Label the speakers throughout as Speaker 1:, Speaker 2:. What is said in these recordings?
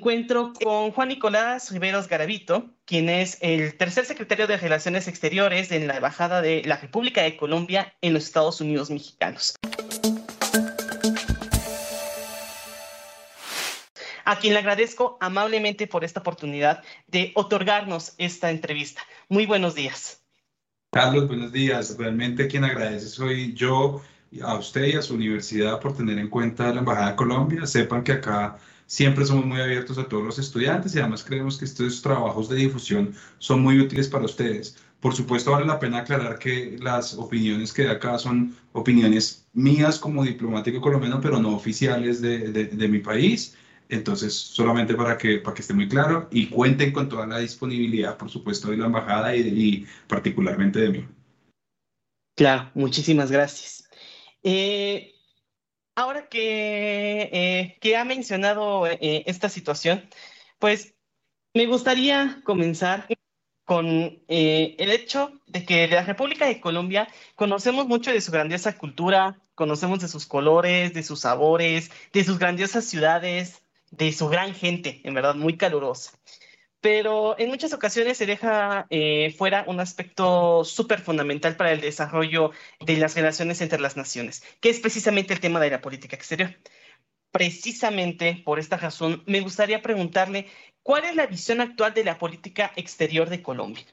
Speaker 1: Encuentro con Juan Nicolás Riveros Garavito, quien es el tercer secretario de Relaciones Exteriores en la Embajada de la República de Colombia en los Estados Unidos mexicanos. A quien le agradezco amablemente por esta oportunidad de otorgarnos esta entrevista. Muy buenos días.
Speaker 2: Carlos, buenos días. Realmente quien agradece soy yo, a usted y a su universidad por tener en cuenta la Embajada de Colombia. Sepan que acá Siempre somos muy abiertos a todos los estudiantes y además creemos que estos trabajos de difusión son muy útiles para ustedes. Por supuesto, vale la pena aclarar que las opiniones que de acá son opiniones mías como diplomático colombiano, pero no oficiales de, de, mi país. Entonces, solamente para que, para que esté muy claro y cuenten con toda la disponibilidad, por supuesto, de la embajada y, particularmente de mí.
Speaker 1: Claro, muchísimas gracias. Eh, ahora que, eh, que ha mencionado eh, esta situación, pues me gustaría comenzar con eh, el hecho de que la República de Colombia conocemos mucho de su grandiosa cultura, conocemos de sus colores, de sus sabores, de sus grandiosas ciudades, de su gran gente, en verdad, muy calurosa pero en muchas ocasiones se deja eh, fuera un aspecto súper fundamental para el desarrollo de las relaciones entre las naciones, que es precisamente el tema de la política exterior. Precisamente por esta razón, me gustaría preguntarle, ¿cuál es la visión actual de la política exterior de Colombia?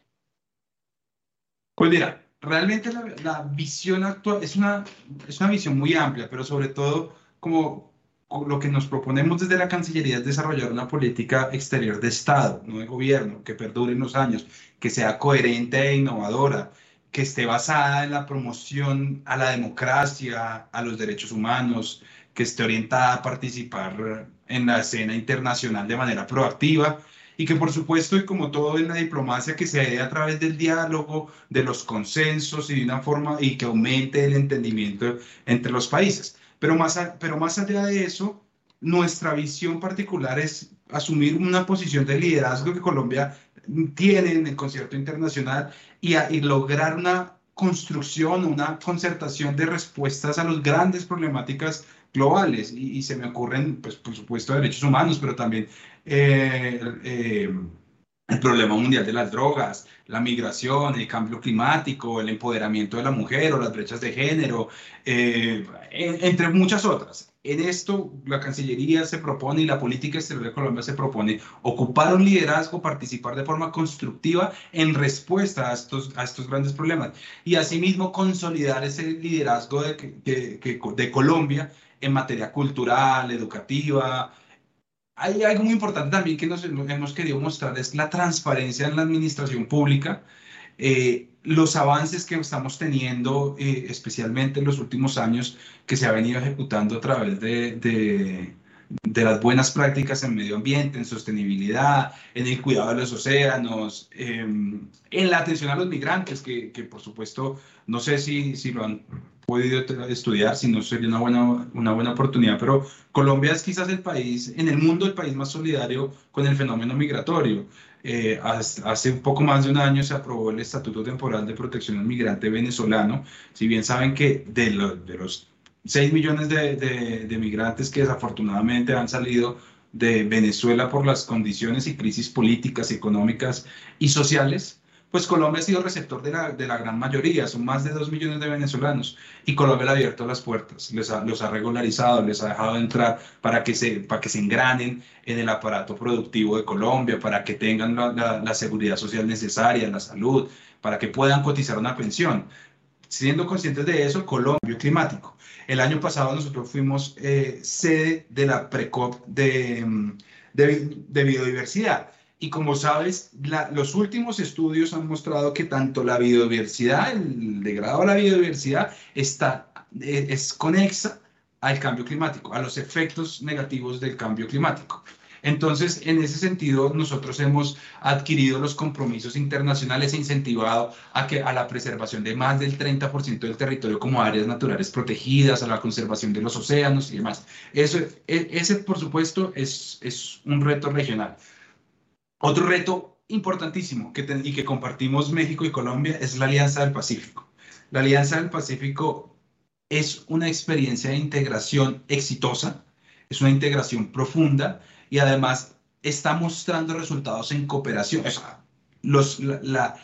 Speaker 2: Pues mira, realmente la, la visión actual es una, es una visión muy amplia, pero sobre todo como lo que nos proponemos desde la Cancillería es desarrollar una política exterior de Estado, no de gobierno, que perdure en los años, que sea coherente e innovadora, que esté basada en la promoción a la democracia, a los derechos humanos, que esté orientada a participar en la escena internacional de manera proactiva y que por supuesto, y como todo en la diplomacia, que se dé a través del diálogo, de los consensos y de una forma y que aumente el entendimiento entre los países. Pero más, pero más allá de eso, nuestra visión particular es asumir una posición de liderazgo que Colombia tiene en el concierto internacional y, y lograr una construcción, una concertación de respuestas a las grandes problemáticas globales. Y, se me ocurren, pues, por supuesto, derechos humanos, pero también eh, eh, el problema mundial de las drogas, la migración, el cambio climático, el empoderamiento de la mujer o las brechas de género, eh, entre muchas otras. En esto, la Cancillería se propone y la política exterior de Colombia se propone ocupar un liderazgo, participar de forma constructiva en respuesta a estos, a estos grandes problemas. Y asimismo consolidar ese liderazgo de, de Colombia en materia cultural, educativa, hay algo muy importante también que nos hemos querido mostrar, es la transparencia en la administración pública, eh, los avances que estamos teniendo, eh, especialmente en los últimos años, que se ha venido ejecutando a través de, de, las buenas prácticas en medio ambiente, en sostenibilidad, en el cuidado de los océanos, em, en la atención a los migrantes, que, que por supuesto, no sé si, si lo han podido estudiar, si no sería una buena, una buena oportunidad, pero Colombia es quizás el país, en el mundo, el país más solidario con el fenómeno migratorio. Eh, hace un poco más de un año se aprobó el Estatuto Temporal de Protección al Migrante Venezolano. Si bien saben que de, de los 6 millones de, de, de migrantes que desafortunadamente han salido de Venezuela por las condiciones y crisis políticas, económicas y sociales, pues Colombia ha sido receptor de la, de la gran mayoría, son más de dos millones de venezolanos, y Colombia le ha abierto las puertas, les ha, los ha regularizado, les ha dejado entrar para que, se, para que se engranen en el aparato productivo de Colombia, para que tengan la, la, seguridad social necesaria, la salud, para que puedan cotizar una pensión. Siendo conscientes de eso, Colombia climático. El año pasado nosotros fuimos eh, sede de la PRECOP de, mm, de, de biodiversidad y como sabes, los últimos estudios han mostrado que tanto la biodiversidad, el degrado de la biodiversidad, está, eh, es conexa al cambio climático, a los efectos negativos del cambio climático. Entonces, en ese sentido, nosotros hemos adquirido los compromisos internacionales e incentivado a, que, a la preservación de más del 30% del territorio como áreas naturales protegidas, a la conservación de los océanos y demás. Eso, e, ese, por supuesto, es, es un reto regional. Otro reto importantísimo que y que compartimos México y Colombia es la Alianza del Pacífico. La Alianza del Pacífico es una experiencia de integración exitosa, es una integración profunda y además está mostrando resultados en cooperación. O sea, los, la,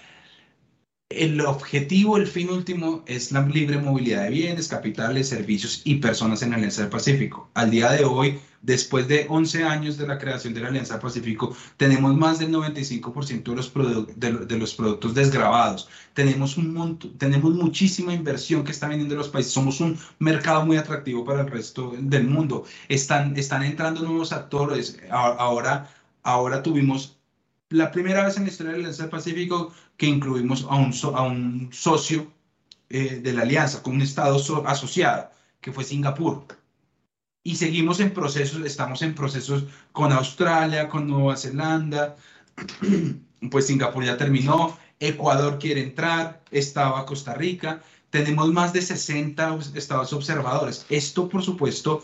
Speaker 2: el objetivo, el fin último es la libre movilidad de bienes, capitales, servicios y personas en la Alianza del Pacífico. Al día de hoy, después de 11 años de la creación de la Alianza del Pacífico, tenemos más del 95% de los, de, los productos desgravados. Tenemos, un tenemos muchísima inversión que está viniendo de los países. Somos un mercado muy atractivo para el resto del mundo. Están, están entrando nuevos actores. Ahora, ahora tuvimos la primera vez en la historia de la Alianza del Pacífico que incluimos a un, socio eh, de la alianza, con un Estado asociado, que fue Singapur. Y seguimos en procesos, estamos en procesos con Australia, con Nueva Zelanda, pues Singapur ya terminó, Ecuador quiere entrar, estaba Costa Rica, tenemos más de 60 estados observadores. Esto, por supuesto,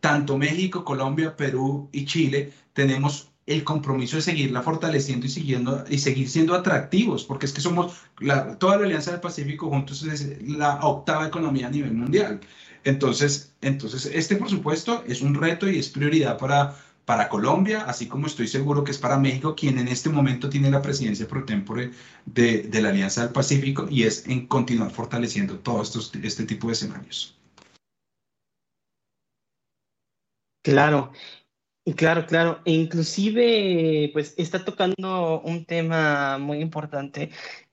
Speaker 2: tanto México, Colombia, Perú y Chile, tenemos el compromiso de seguirla fortaleciendo y, siguiendo, y seguir siendo atractivos, porque es que somos, toda la Alianza del Pacífico juntos es la octava economía a nivel mundial. Entonces, entonces, este por supuesto es un reto y es prioridad para, para Colombia, así como estoy seguro que es para México, quien en este momento tiene la presidencia pro tempore de, de la Alianza del Pacífico y es en continuar fortaleciendo todo estos, este tipo de escenarios.
Speaker 1: Claro, Claro, claro. E inclusive, pues está tocando un tema muy importante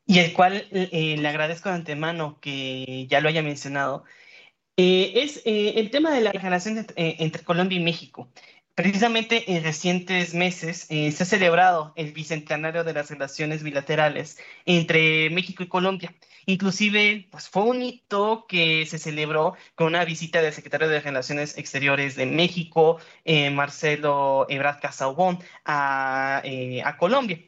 Speaker 1: y el cual eh, le agradezco de antemano que ya lo haya mencionado. Eh, es eh, el tema de la relación entre Colombia y México. Precisamente en recientes meses se ha celebrado el bicentenario de las relaciones bilaterales entre México y Colombia. Inclusive, pues fue un hito que se celebró con una visita del secretario de Relaciones Exteriores de México, eh, Marcelo Ebrard Casaubon, a, eh, a Colombia.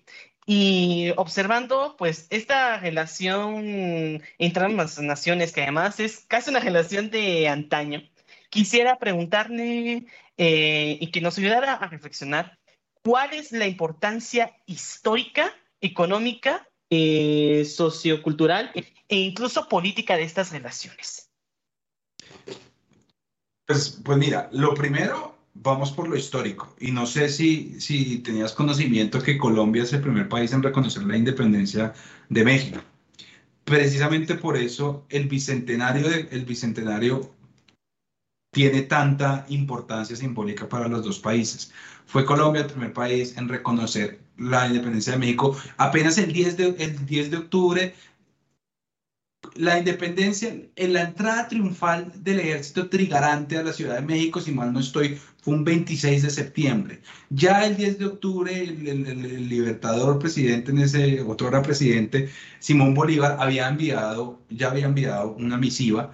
Speaker 1: Y observando, pues, esta relación entre ambas naciones, que además es casi una relación de antaño, quisiera preguntarle eh, y que nos ayudara a reflexionar cuál es la importancia histórica, económica eh, sociocultural e incluso política de estas relaciones?
Speaker 2: Pues, pues mira, lo primero, vamos por lo histórico. Y no sé si, si tenías conocimiento que Colombia es el primer país en reconocer la independencia de México. Precisamente por eso el bicentenario, el bicentenario tiene tanta importancia simbólica para los dos países. Fue Colombia el primer país en reconocer la independencia de México. Apenas el 10 de, el 10 de octubre, la independencia, en la entrada triunfal del ejército trigarante a la Ciudad de México, si mal no estoy, fue un 26 de septiembre. Ya el 10 de octubre, el, libertador presidente, en ese otro era presidente, Simón Bolívar, había enviado, ya había enviado una misiva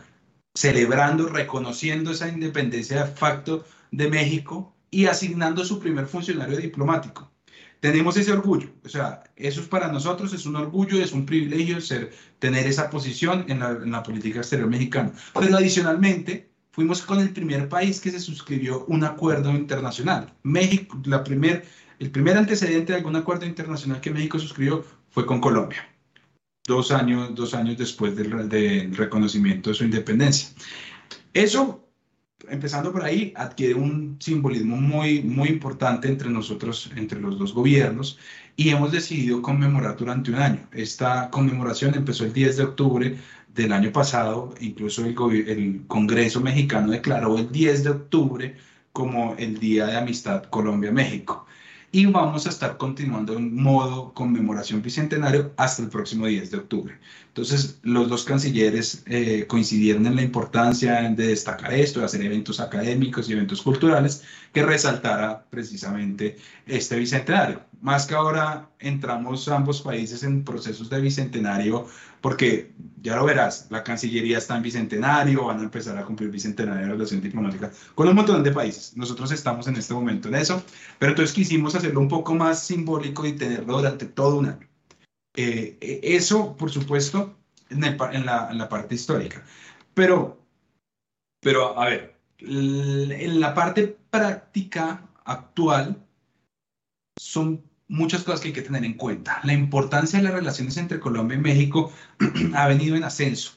Speaker 2: celebrando, reconociendo esa independencia de facto de México y asignando su primer funcionario diplomático. Tenemos ese orgullo, o sea, eso es para nosotros, es un orgullo, es un privilegio ser, tener esa posición en la, política exterior mexicana. Pero adicionalmente, fuimos con el primer país que se suscribió un acuerdo internacional. México, la primer, el primer antecedente de algún acuerdo internacional que México suscribió fue con Colombia dos años, dos años después del, reconocimiento de su independencia. Eso, empezando por ahí, adquiere un simbolismo muy, muy importante entre nosotros, entre los dos gobiernos, y hemos decidido conmemorar durante un año. Esta conmemoración empezó el 10 de octubre del año pasado, incluso el, el Congreso mexicano declaró el 10 de octubre como el Día de Amistad Colombia-México y vamos a estar continuando en modo conmemoración bicentenario hasta el próximo 10 de octubre. Entonces, los dos cancilleres eh, coincidieron en la importancia de destacar esto, de hacer eventos académicos y eventos culturales que resaltara precisamente este bicentenario. Más que ahora entramos ambos países en procesos de bicentenario, porque ya lo verás, la Cancillería está en bicentenario, van a empezar a cumplir bicentenario de relación diplomática con un montón de países. Nosotros estamos en este momento en eso, pero entonces quisimos hacerlo un poco más simbólico y tenerlo durante todo un año. Eh, eh, eso, por supuesto, en, la, parte histórica. Pero, pero, a ver, en la parte práctica actual son muchas cosas que hay que tener en cuenta. La importancia de las relaciones entre Colombia y México ha venido en ascenso,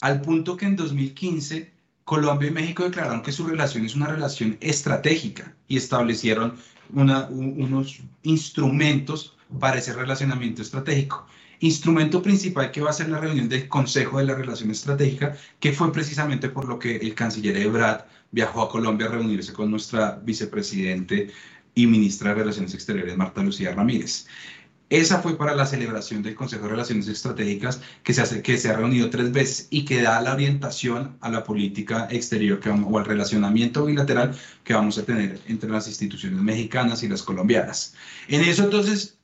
Speaker 2: al punto que en 2015 Colombia y México declararon que su relación es una relación estratégica y establecieron unos instrumentos para ese relacionamiento estratégico. Instrumento principal que va a ser la reunión del Consejo de la Relación Estratégica, que fue precisamente por lo que el canciller Ebrard viajó a Colombia a reunirse con nuestra vicepresidente y ministra de Relaciones Exteriores, Marta Lucía Ramírez. Esa fue para la celebración del Consejo de Relaciones Estratégicas que se, hace, que se ha reunido tres veces y que da la orientación a la política exterior que vamos, o al relacionamiento bilateral que vamos a tener entre las instituciones mexicanas y las colombianas. En eso entonces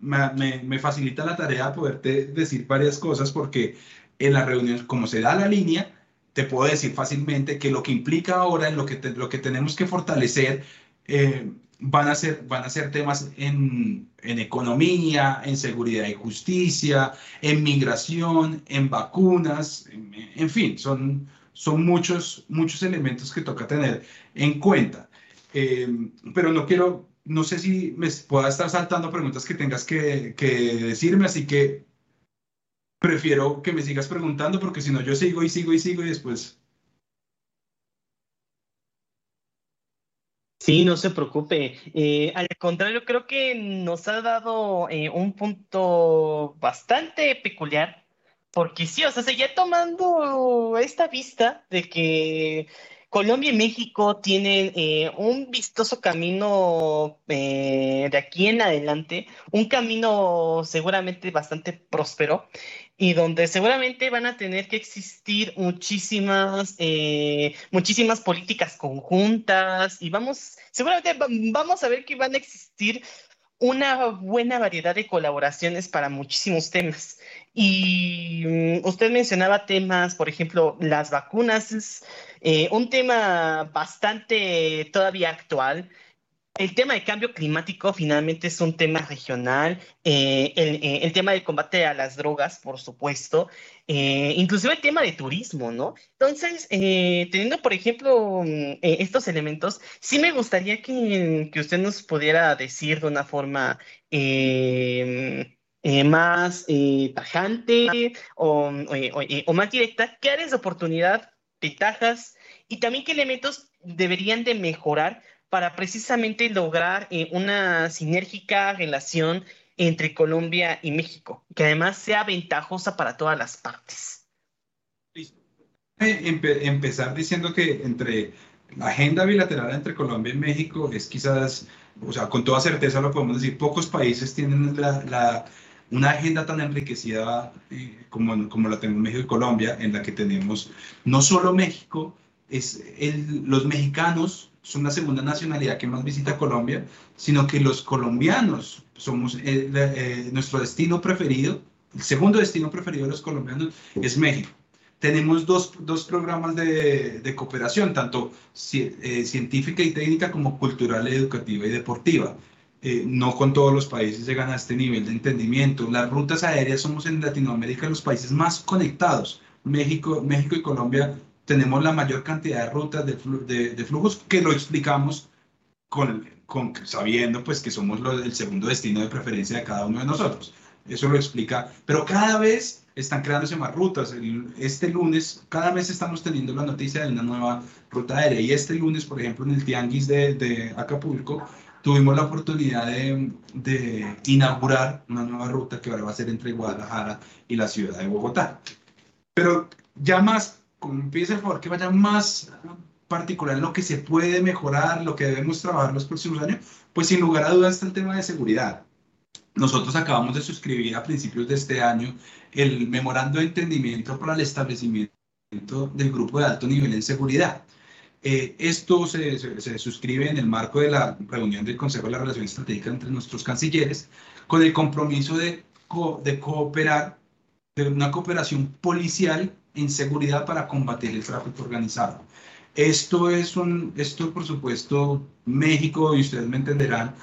Speaker 2: me, facilita la tarea poderte decir varias cosas porque en la reunión, como se da la línea, te puedo decir fácilmente que lo que implica ahora en lo que, lo que tenemos que fortalecer eh, van a ser, van a ser temas en, en, economía, en seguridad y justicia, en migración, en vacunas, en, fin, son, son muchos, muchos elementos que toca tener en cuenta. Eh, pero no quiero, no sé si me pueda estar saltando preguntas que tengas que, que decirme, así que prefiero que me sigas preguntando porque si no yo sigo y sigo y sigo y después
Speaker 1: Sí, no se preocupe. Eh, al contrario, creo que nos ha dado eh, un punto bastante peculiar, porque sí, o sea, seguía tomando esta vista de que Colombia y México tienen eh, un vistoso camino de aquí en adelante, un camino seguramente bastante próspero y donde seguramente van a tener que existir muchísimas, eh, muchísimas políticas conjuntas y vamos, seguramente vamos a ver que van a existir una buena variedad de colaboraciones para muchísimos temas. Y mm, usted mencionaba temas, por ejemplo, las vacunas, es eh, un tema bastante todavía actual el tema de cambio climático finalmente es un tema regional, eh, eh, el, tema del combate a las drogas, por supuesto, eh, inclusive el tema de turismo, ¿no? Entonces, teniendo, por ejemplo, mm, estos elementos, sí me gustaría que, usted nos pudiera decir de una forma más tajante o, más directa qué áreas de oportunidad, ventajas y también qué elementos deberían de mejorar para precisamente lograr eh, una sinérgica relación entre Colombia y México, que además sea ventajosa para todas las partes.
Speaker 2: empezar diciendo que entre la agenda bilateral entre Colombia y México es quizás, o sea, con toda certeza lo podemos decir, pocos países tienen la, una agenda tan enriquecida eh, como, como la tenemos México y Colombia, en la que tenemos no solo México, es el, los mexicanos son la segunda nacionalidad que más visita Colombia, sino que los colombianos somos eh, nuestro destino preferido, el segundo destino preferido de los colombianos es México. Tenemos dos, dos programas de, de, cooperación, tanto eh, científica y técnica como cultural, educativa y deportiva. Eh, no con todos los países llegan a este nivel de entendimiento. Las rutas aéreas somos en Latinoamérica los países más conectados. México, México y Colombia tenemos la mayor cantidad de rutas de, de, flujos que lo explicamos con, con, sabiendo pues que somos el segundo destino de preferencia de cada uno de nosotros. Eso lo explica, pero cada vez están creándose más rutas. este lunes, cada mes estamos teniendo la noticia de una nueva ruta aérea y este lunes, por ejemplo, en el Tianguis de, de Acapulco, tuvimos la oportunidad de, de, inaugurar una nueva ruta que ahora va a ser entre Guadalajara y la ciudad de Bogotá. Pero ya más empiece el favor que vaya más particular en lo que se puede mejorar, lo que debemos trabajar los próximos años, pues sin lugar a dudas está el tema de seguridad. Nosotros acabamos de suscribir a principios de este año el memorando de entendimiento para el establecimiento del grupo de alto nivel en seguridad. Eh, esto se, se, suscribe en el marco de la reunión del Consejo de la Relación Estratégica entre nuestros cancilleres, con el compromiso de, de cooperar, de una cooperación policial en seguridad para combatir el tráfico organizado. Esto es un, esto por supuesto, México, y ustedes me entenderán,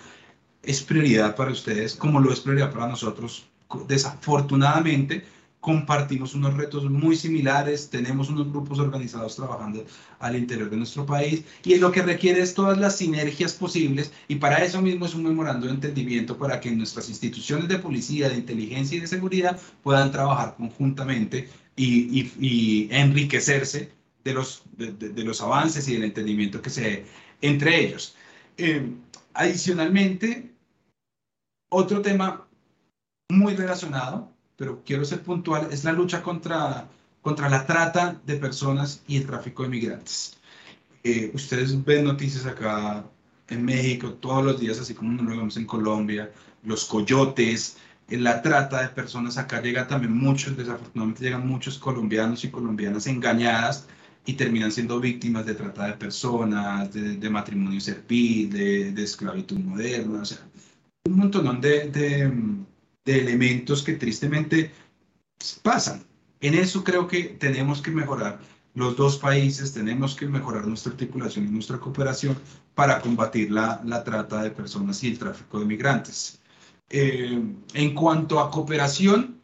Speaker 2: es prioridad para ustedes, como lo es prioridad para nosotros. Desafortunadamente, compartimos unos retos muy similares, tenemos unos grupos organizados trabajando al interior de nuestro país y lo que requiere es todas las sinergias posibles y para eso mismo es un memorando de entendimiento para que nuestras instituciones de policía, de inteligencia y de seguridad puedan trabajar conjuntamente y, enriquecerse de los, de, los avances y del entendimiento que se entre ellos. Eh, Adicionalmente, otro tema muy relacionado, pero quiero ser puntual, es la lucha contra, contra la trata de personas y el tráfico de migrantes. Eh, ustedes ven noticias acá en México todos los días, así como lo vemos en Colombia, los coyotes, la trata de personas. Acá llega también muchos, desafortunadamente llegan muchos colombianos y colombianas engañadas y terminan siendo víctimas de trata de personas, de, matrimonio servil, de, de, esclavitud moderna, o sea, un montón de, de, de elementos que tristemente pasan. En eso creo que tenemos que mejorar los dos países, tenemos que mejorar nuestra articulación y nuestra cooperación para combatir la, la trata de personas y el tráfico de migrantes. Eh, en cuanto a cooperación,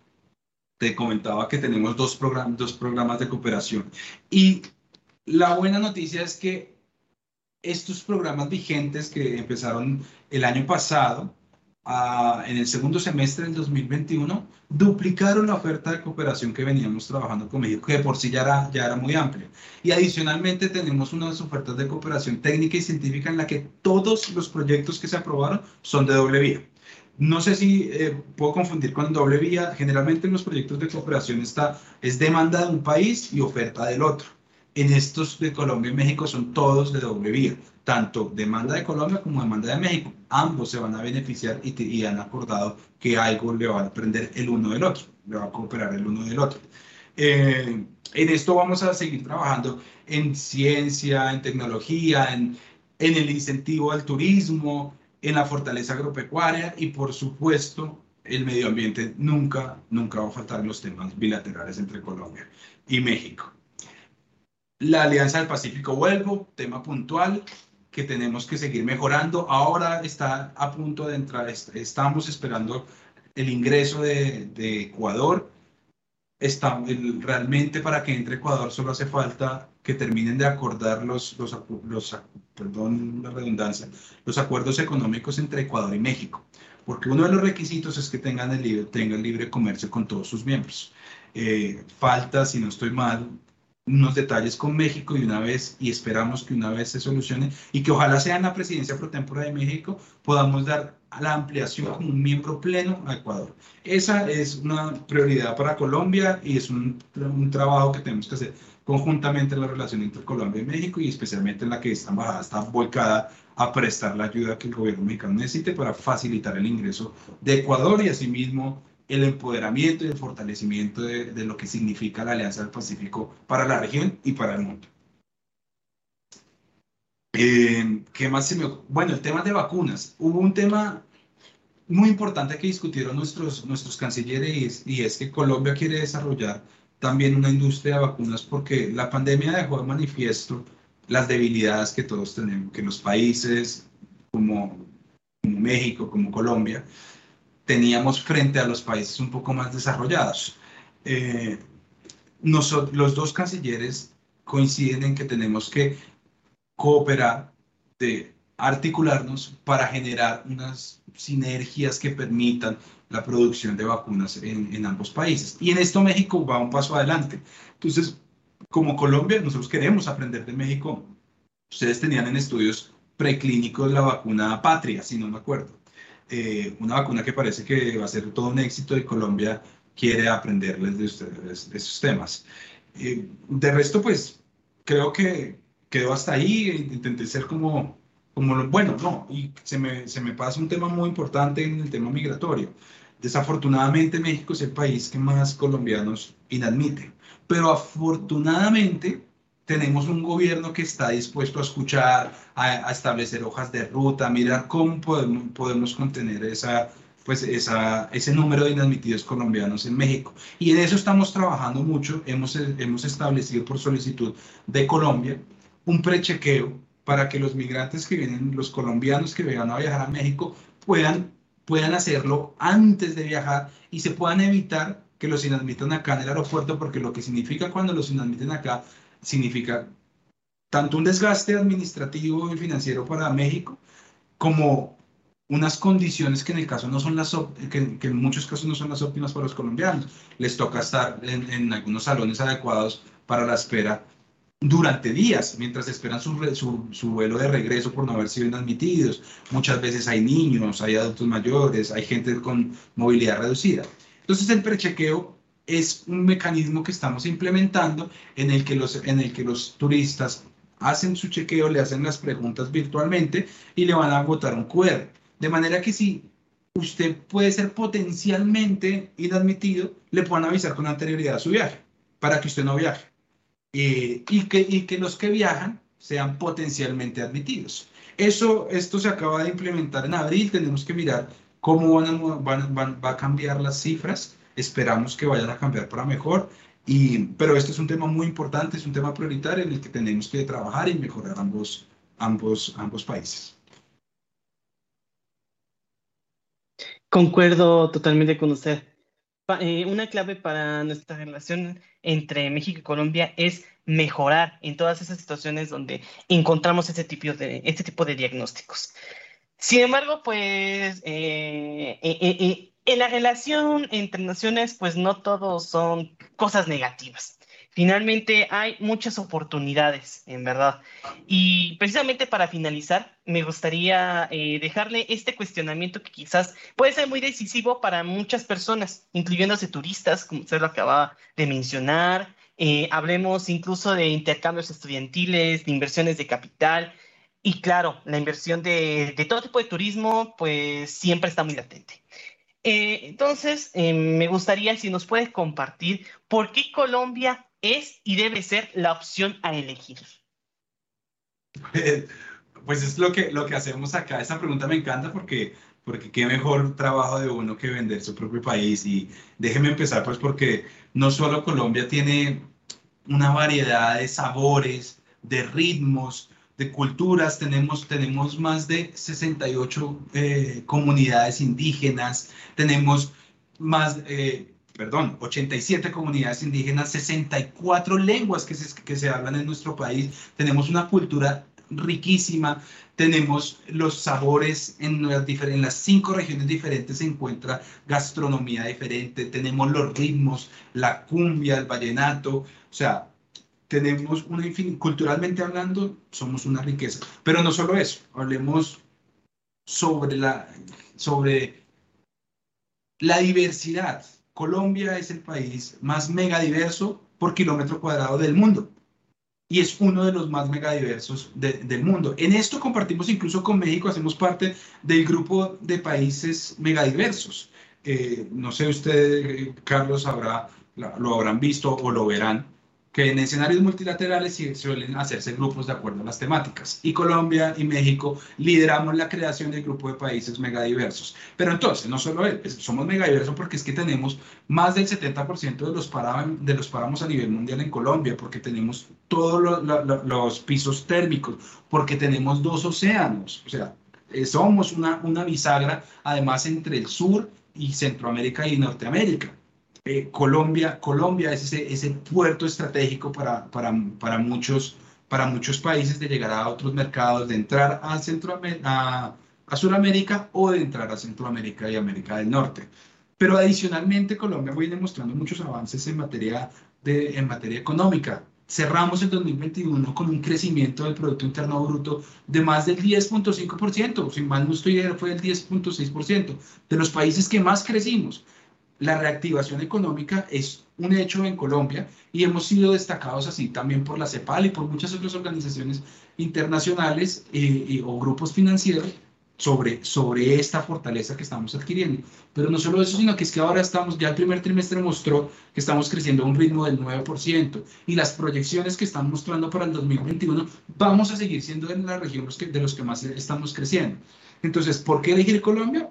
Speaker 2: te comentaba que tenemos dos, programas, dos programas de cooperación. Y la buena noticia es que estos programas vigentes que empezaron el año pasado, en el segundo semestre del 2021, duplicaron la oferta de cooperación que veníamos trabajando con México, que por sí ya era, ya era muy amplia. Y adicionalmente tenemos unas ofertas de cooperación técnica y científica en la que todos los proyectos que se aprobaron son de doble vía. No sé si eh, puedo confundir con doble vía. Generalmente en los proyectos de cooperación está, es demanda de un país y oferta del otro. En estos de Colombia y México son todos de doble vía, tanto demanda de Colombia como demanda de México. Ambos se van a beneficiar y, han acordado que algo le va a aprender el uno del otro, le va a cooperar el uno del otro. Eh, en esto vamos a seguir trabajando en ciencia, en tecnología, en, en el incentivo al turismo, en la fortaleza agropecuaria y por supuesto el medio ambiente nunca, nunca va a faltar los temas bilaterales entre Colombia y México. La Alianza del Pacífico vuelvo, tema puntual que tenemos que seguir mejorando. Ahora está a punto de entrar, estamos esperando el ingreso de, de Ecuador. Está, realmente para que entre Ecuador solo hace falta que terminen de acordar los, los, los, perdón la redundancia, los acuerdos económicos entre Ecuador y México, porque uno de los requisitos es que tengan el libre, tengan libre comercio con todos sus miembros. Eh, falta, si no estoy mal, unos detalles con México y una vez, y esperamos que una vez se solucione, y que ojalá sea en la presidencia pro tempore de México, podamos dar la ampliación como un miembro pleno a Ecuador. Esa es una prioridad para Colombia y es un, un trabajo que tenemos que hacer conjuntamente en la relación entre Colombia y México y especialmente en la que esta embajada está volcada a prestar la ayuda que el gobierno mexicano necesite para facilitar el ingreso de Ecuador y asimismo el empoderamiento y el fortalecimiento de, de lo que significa la Alianza del Pacífico para la región y para el mundo. Eh, ¿Qué más se me... Bueno, el tema de vacunas. Hubo un tema muy importante que discutieron nuestros, nuestros cancilleres y es que Colombia quiere desarrollar también una industria de vacunas porque la pandemia dejó de manifiesto las debilidades que todos tenemos, que los países como, México, como Colombia, teníamos frente a los países un poco más desarrollados. Eh, nosotros, los dos cancilleres coinciden en que tenemos que cooperar, de articularnos para generar unas sinergias que permitan la producción de vacunas en, en, ambos países. Y en esto México va un paso adelante. Entonces, como Colombia, nosotros queremos aprender de México. Ustedes tenían en estudios preclínicos la vacuna Patria, si no me acuerdo. Eh, una vacuna que parece que va a ser todo un éxito y Colombia quiere aprenderles de, ustedes, de esos temas. Eh, de resto, pues, creo que quedó hasta ahí. Intenté ser como como bueno, no, y se me, se me pasa un tema muy importante en el tema migratorio. Desafortunadamente México es el país que más colombianos inadmite, pero afortunadamente tenemos un gobierno que está dispuesto a escuchar, a, establecer hojas de ruta, a mirar cómo podemos, podemos contener esa, pues esa, ese número de inadmitidos colombianos en México. Y en eso estamos trabajando mucho. Hemos, hemos establecido por solicitud de Colombia un prechequeo para que los migrantes que vienen, los colombianos que vengan a viajar a México, puedan, puedan hacerlo antes de viajar y se puedan evitar que los inadmitan acá en el aeropuerto, porque lo que significa cuando los inadmiten acá significa tanto un desgaste administrativo y financiero para México, como unas condiciones que en el caso no son las que, en muchos casos no son las óptimas para los colombianos. Les toca estar en algunos salones adecuados para la espera durante días, mientras esperan su, su, su, vuelo de regreso por no haber sido admitidos. Muchas veces hay niños, hay adultos mayores, hay gente con movilidad reducida. Entonces el prechequeo es un mecanismo que estamos implementando en el que los, en el que los turistas hacen su chequeo, le hacen las preguntas virtualmente y le van a votar un QR. De manera que si usted puede ser potencialmente inadmitido, le puedan avisar con anterioridad a su viaje, para que usted no viaje. Eh, y, que, y que los que viajan sean potencialmente admitidos. Eso, esto se acaba de implementar en abril, tenemos que mirar cómo van a, van, van, va a cambiar las cifras, esperamos que vayan a cambiar para mejor, y, pero este es un tema muy importante, es un tema prioritario en el que tenemos que trabajar y mejorar ambos, ambos, ambos países.
Speaker 1: Concuerdo totalmente con usted. Eh, una clave para nuestra relación entre México y Colombia es mejorar en todas esas situaciones donde encontramos este tipo de, este tipo de diagnósticos. Sin embargo, pues eh, eh, en la relación entre naciones, pues no todos son cosas negativas finalmente hay muchas oportunidades, en verdad. Y precisamente para finalizar, me gustaría eh, dejarle este cuestionamiento que quizás puede ser muy decisivo para muchas personas, incluyéndose turistas, como usted lo acaba de mencionar. Eh, hablemos incluso de intercambios estudiantiles, de inversiones de capital. Y claro, la inversión de, todo tipo de turismo, pues siempre está muy latente. Eh, entonces, me gustaría si nos puede compartir por qué Colombia es y debe ser la opción a elegir?
Speaker 2: Pues es lo que, lo que hacemos acá. Esa pregunta me encanta porque, porque qué mejor trabajo de uno que vender su propio país. Y déjeme empezar pues porque no solo Colombia tiene una variedad de sabores, de ritmos, de culturas. Tenemos, tenemos más de 68 eh, comunidades indígenas, tenemos más... Eh, perdón, 87 comunidades indígenas, 64 lenguas que se, que se hablan en nuestro país, tenemos una cultura riquísima, tenemos los sabores en las, cinco regiones diferentes se encuentra gastronomía diferente, tenemos los ritmos, la cumbia, el vallenato, o sea, tenemos una culturalmente hablando, somos una riqueza. Pero no solo eso, hablemos sobre la, sobre la diversidad Colombia es el país más megadiverso por kilómetro cuadrado del mundo y es uno de los más megadiversos del mundo. En esto compartimos incluso con México, hacemos parte del grupo de países megadiversos. Eh, no sé, usted, Carlos, habrá, lo habrán visto o lo verán que en escenarios multilaterales suelen hacerse grupos de acuerdo a las temáticas. Y Colombia y México lideramos la creación del grupo de países megadiversos. Pero entonces, no solo somos megadiversos porque es que tenemos más del 70% de los, de los páramos a nivel mundial en Colombia, porque tenemos todos los pisos térmicos, porque tenemos dos océanos. O sea, eh, somos una, una bisagra, además, entre el sur y Centroamérica y Norteamérica. Eh, Colombia, Colombia es ese, puerto estratégico para, muchos, países de llegar a otros mercados, de entrar a, Centroamérica, a, Sudamérica o de entrar a Centroamérica y América del Norte. Pero adicionalmente Colombia viene mostrando muchos avances en materia, de, en materia económica. Cerramos el 2021 con un crecimiento del Producto Interno Bruto de más del 10.5%, si mal no estoy, fue del 10.6%, de los países que más crecimos la reactivación económica es un hecho en Colombia y hemos sido destacados así también por la CEPAL y por muchas otras organizaciones internacionales eh, o grupos financieros sobre, sobre esta fortaleza que estamos adquiriendo. Pero no solo eso, sino que es que ahora estamos, ya el primer trimestre mostró que estamos creciendo a un ritmo del 9% y las proyecciones que están mostrando para el 2021 vamos a seguir siendo en la región de los que más estamos creciendo. Entonces, ¿por qué elegir Colombia?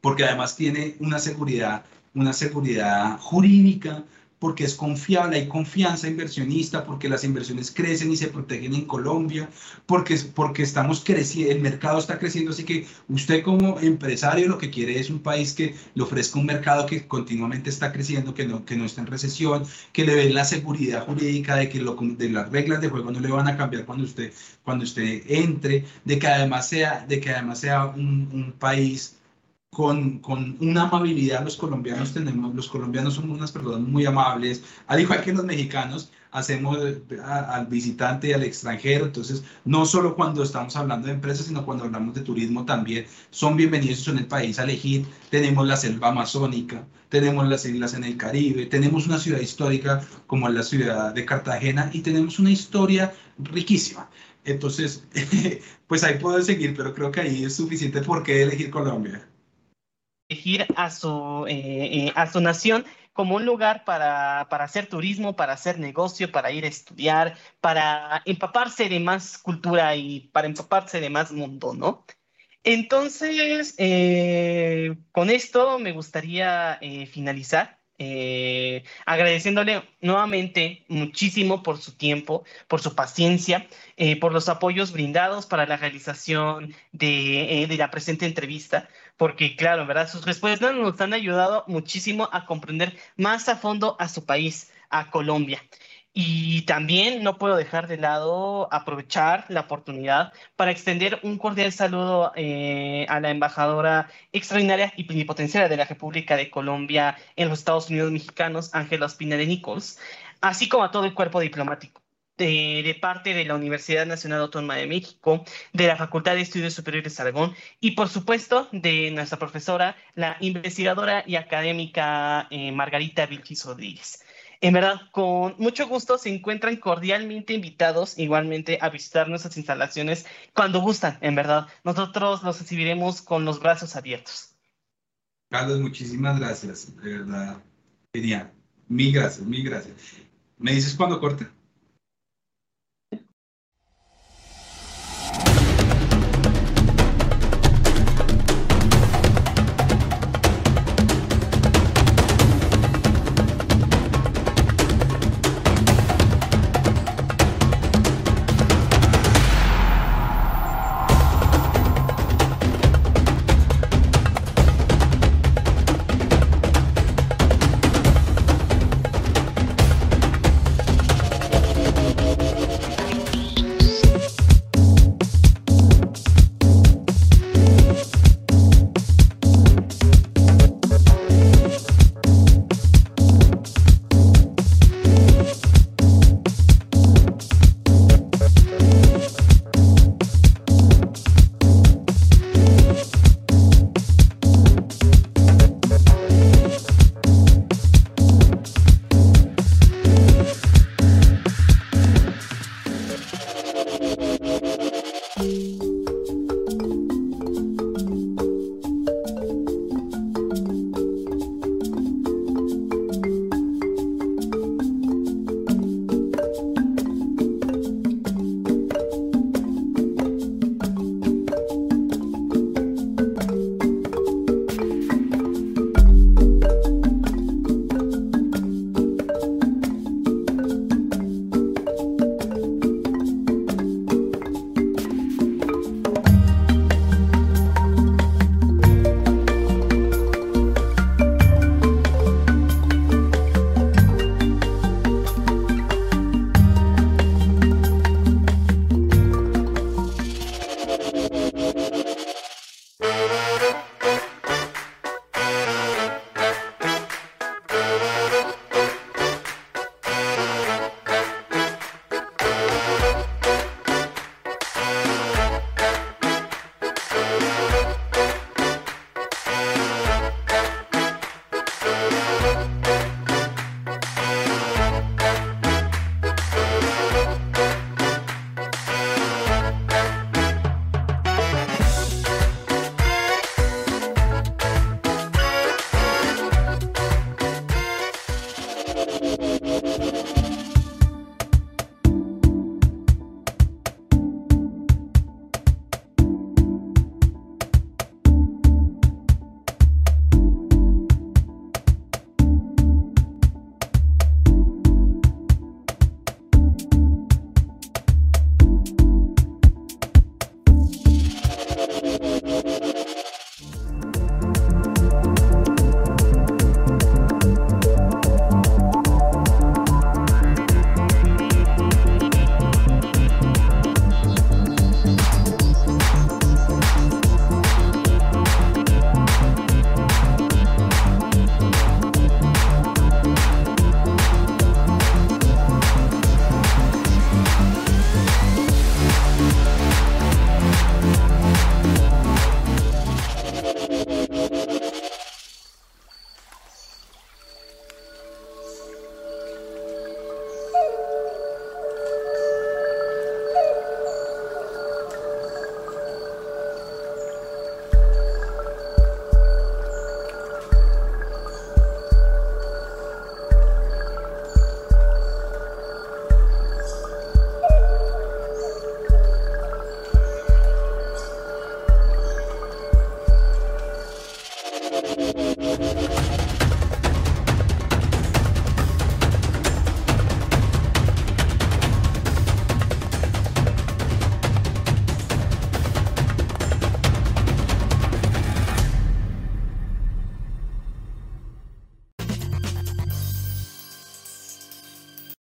Speaker 2: Porque además tiene una seguridad una seguridad jurídica, porque es confiable, hay confianza inversionista, porque las inversiones crecen y se protegen en Colombia, porque, porque estamos creciendo, el mercado está creciendo, así que usted como empresario lo que quiere es un país que le ofrezca un mercado que continuamente está creciendo, que no, que no está en recesión, que le dé la seguridad jurídica de que lo, de las reglas de juego no le van a cambiar cuando usted, cuando usted entre, de que además sea, de que además sea un, un país con, con, una amabilidad los colombianos tenemos, los colombianos somos unas personas muy amables, al igual que los mexicanos, hacemos al visitante y al extranjero, entonces no solo cuando estamos hablando de empresas, sino cuando hablamos de turismo también, son bienvenidos en el país a elegir, tenemos la selva amazónica, tenemos las islas en el Caribe, tenemos una ciudad histórica como la ciudad de Cartagena y tenemos una historia riquísima. Entonces, pues ahí puedo seguir, pero creo que ahí es suficiente por qué elegir Colombia
Speaker 1: elegir a su, eh, eh, a su nación como un lugar para, para, hacer turismo, para hacer negocio, para ir a estudiar, para empaparse de más cultura y para empaparse de más mundo, ¿no? Entonces, eh, con esto me gustaría finalizar. Eh, agradeciéndole nuevamente muchísimo por su tiempo, por su paciencia, eh, por los apoyos brindados para la realización de, eh, de, la presente entrevista, porque claro, ¿verdad? Sus respuestas nos han ayudado muchísimo a comprender más a fondo a su país, a Colombia. Y también no puedo dejar de lado aprovechar la oportunidad para extender un cordial saludo eh, a la embajadora extraordinaria y plenipotenciaria de la República de Colombia en los Estados Unidos mexicanos, Ángela Espina de Nichols, así como a todo el cuerpo diplomático. De, de, parte de la Universidad Nacional Autónoma de México, de la Facultad de Estudios Superiores de Aragón y, por supuesto, de nuestra profesora, la investigadora y académica eh, Margarita Vilchis Rodríguez. En verdad, con mucho gusto se encuentran cordialmente invitados igualmente a visitar nuestras instalaciones cuando gustan, en verdad. Nosotros los recibiremos con los brazos abiertos.
Speaker 2: Carlos, muchísimas gracias, de verdad. Genial. Mil gracias, mil gracias. ¿Me dices cuándo corte?